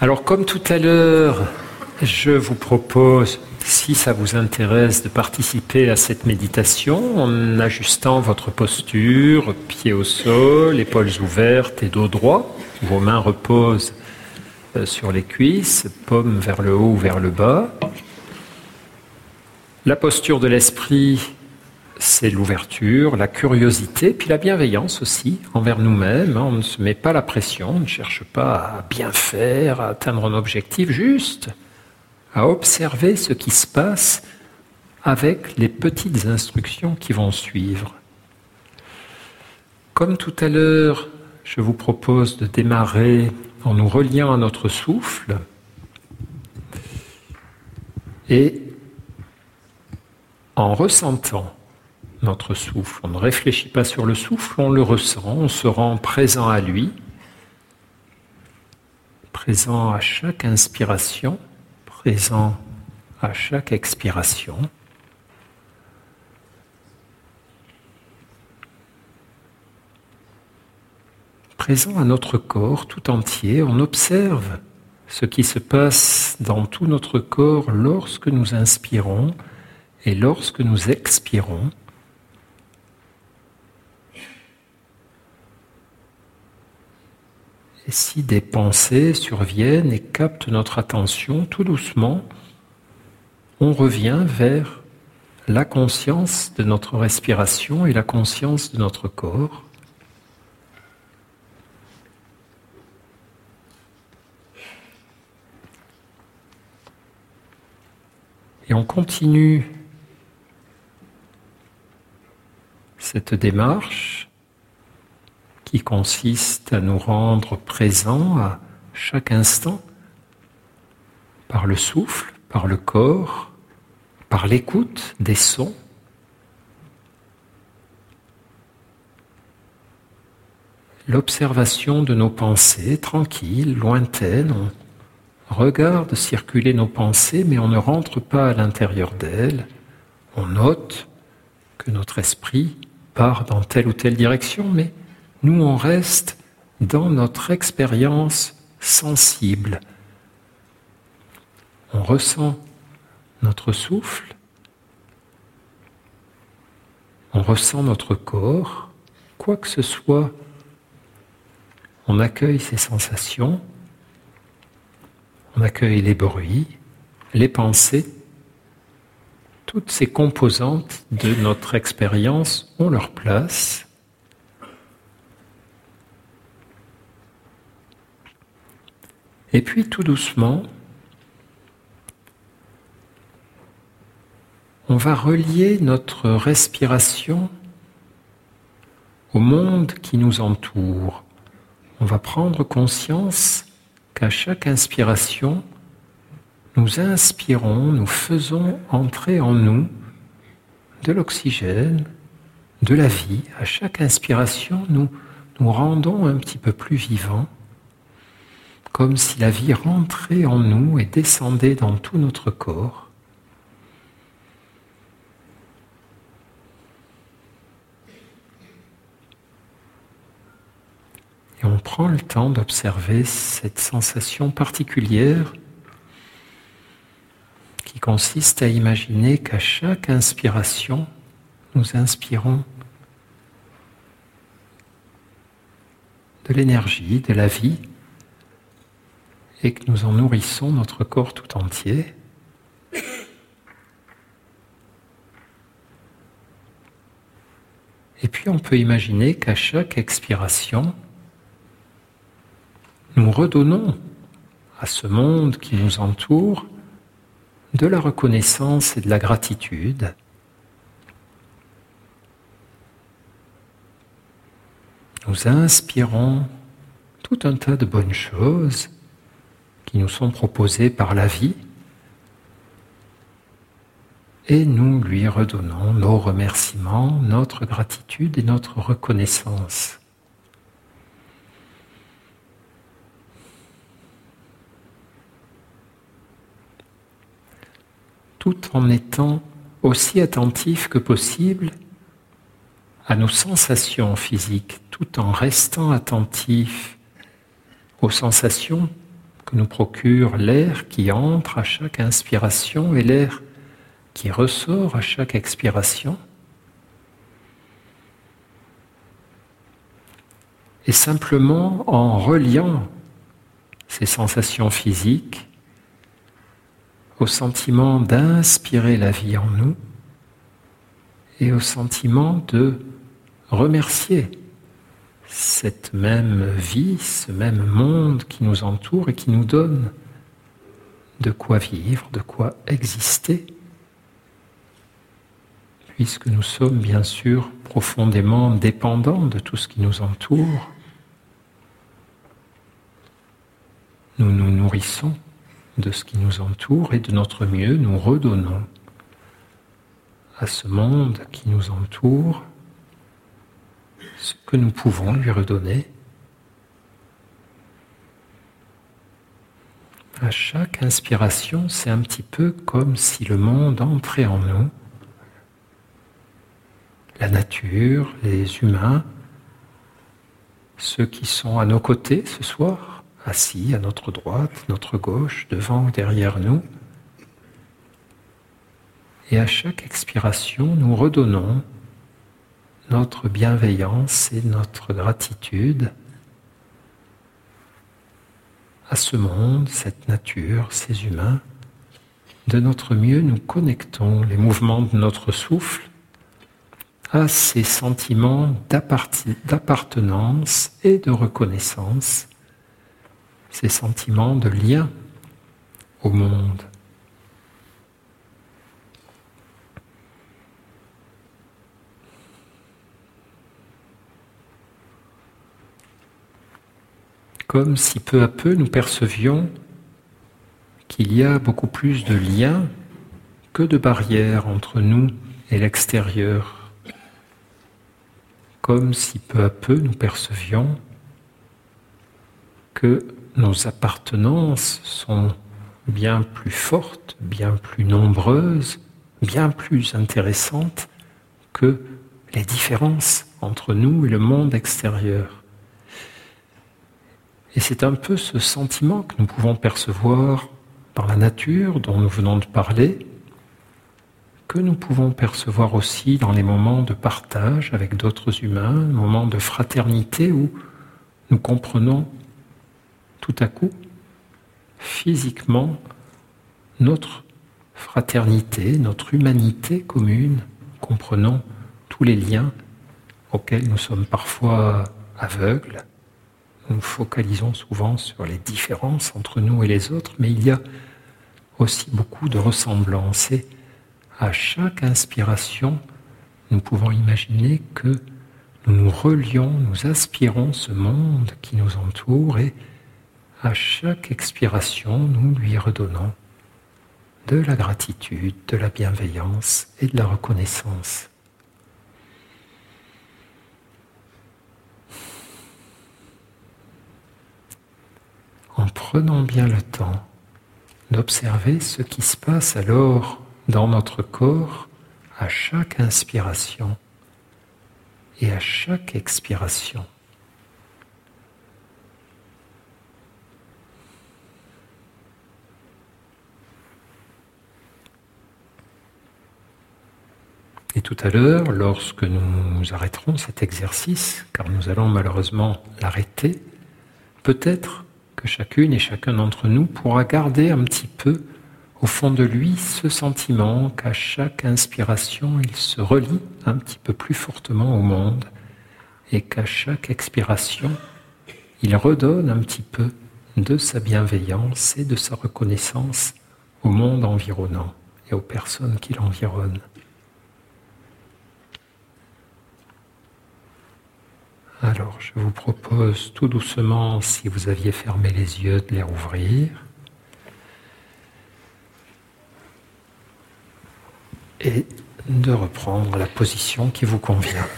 Alors comme tout à l'heure, je vous propose, si ça vous intéresse, de participer à cette méditation en ajustant votre posture, pieds au sol, épaules ouvertes et dos droit. Vos mains reposent euh, sur les cuisses, paumes vers le haut ou vers le bas. La posture de l'esprit c'est l'ouverture, la curiosité, puis la bienveillance aussi envers nous-mêmes. On ne se met pas la pression, on ne cherche pas à bien faire, à atteindre un objectif, juste à observer ce qui se passe avec les petites instructions qui vont suivre. Comme tout à l'heure, je vous propose de démarrer en nous reliant à notre souffle et en ressentant notre souffle. On ne réfléchit pas sur le souffle, on le ressent, on se rend présent à lui, présent à chaque inspiration, présent à chaque expiration. Présent à notre corps tout entier, on observe ce qui se passe dans tout notre corps lorsque nous inspirons et lorsque nous expirons. Si des pensées surviennent et captent notre attention, tout doucement, on revient vers la conscience de notre respiration et la conscience de notre corps. Et on continue cette démarche qui consiste à nous rendre présents à chaque instant par le souffle, par le corps, par l'écoute des sons. L'observation de nos pensées tranquilles, lointaines, on regarde circuler nos pensées mais on ne rentre pas à l'intérieur d'elles, on note que notre esprit part dans telle ou telle direction mais nous on reste dans notre expérience sensible. On ressent notre souffle, on ressent notre corps, quoi que ce soit, on accueille ces sensations, on accueille les bruits, les pensées, toutes ces composantes de notre expérience ont leur place Et puis tout doucement, on va relier notre respiration au monde qui nous entoure. On va prendre conscience qu'à chaque inspiration, nous inspirons, nous faisons entrer en nous de l'oxygène, de la vie. À chaque inspiration, nous nous rendons un petit peu plus vivants comme si la vie rentrait en nous et descendait dans tout notre corps. Et on prend le temps d'observer cette sensation particulière qui consiste à imaginer qu'à chaque inspiration, nous inspirons de l'énergie, de la vie, et que nous en nourrissons notre corps tout entier. Et puis on peut imaginer qu'à chaque expiration, nous redonnons à ce monde qui nous entoure de la reconnaissance et de la gratitude. Nous inspirons tout un tas de bonnes choses qui nous sont proposés par la vie et nous lui redonnons nos remerciements, notre gratitude et notre reconnaissance. Tout en étant aussi attentif que possible à nos sensations physiques, tout en restant attentif aux sensations que nous procure l'air qui entre à chaque inspiration et l'air qui ressort à chaque expiration. Et simplement en reliant ces sensations physiques au sentiment d'inspirer la vie en nous et au sentiment de remercier cette même vie, ce même monde qui nous entoure et qui nous donne de quoi vivre, de quoi exister, puisque nous sommes bien sûr profondément dépendants de tout ce qui nous entoure. Nous nous nourrissons de ce qui nous entoure et de notre mieux nous redonnons à ce monde qui nous entoure que nous pouvons lui redonner. À chaque inspiration, c'est un petit peu comme si le monde entrait en nous. La nature, les humains, ceux qui sont à nos côtés ce soir, assis à notre droite, notre gauche, devant ou derrière nous. Et à chaque expiration, nous redonnons notre bienveillance et notre gratitude à ce monde, cette nature, ces humains. De notre mieux, nous connectons les mouvements de notre souffle à ces sentiments d'appartenance et de reconnaissance, ces sentiments de lien au monde. Comme si peu à peu nous percevions qu'il y a beaucoup plus de liens que de barrières entre nous et l'extérieur, comme si peu à peu nous percevions que nos appartenances sont bien plus fortes, bien plus nombreuses, bien plus intéressantes que les différences entre nous et le monde extérieur. Et c'est un peu ce sentiment que nous pouvons percevoir par la nature dont nous venons de parler, que nous pouvons percevoir aussi dans les moments de partage avec d'autres humains, moments de fraternité où nous comprenons tout à coup physiquement notre fraternité, notre humanité commune, comprenons tous les liens auxquels nous sommes parfois aveugles, nous focalisons souvent sur les différences entre nous et les autres, mais il y a aussi beaucoup de ressemblances. Et à chaque inspiration, nous pouvons imaginer que nous nous relions, nous aspirons ce monde qui nous entoure et à chaque expiration, nous lui redonnons de la gratitude, de la bienveillance et de la reconnaissance. En prenant bien le temps d'observer ce qui se passe alors dans notre corps à chaque inspiration et à chaque expiration. Et tout à l'heure, lorsque nous arrêterons cet exercice, car nous allons malheureusement l'arrêter, peut-être que chacune et chacun d'entre nous pourra garder un petit peu au fond de lui ce sentiment qu'à chaque inspiration, il se relie un petit peu plus fortement au monde et qu'à chaque expiration, il redonne un petit peu de sa bienveillance et de sa reconnaissance au monde environnant et aux personnes qui l'environnent. Alors, je vous propose tout doucement, si vous aviez fermé les yeux, de les rouvrir. Et de reprendre la position qui vous convient.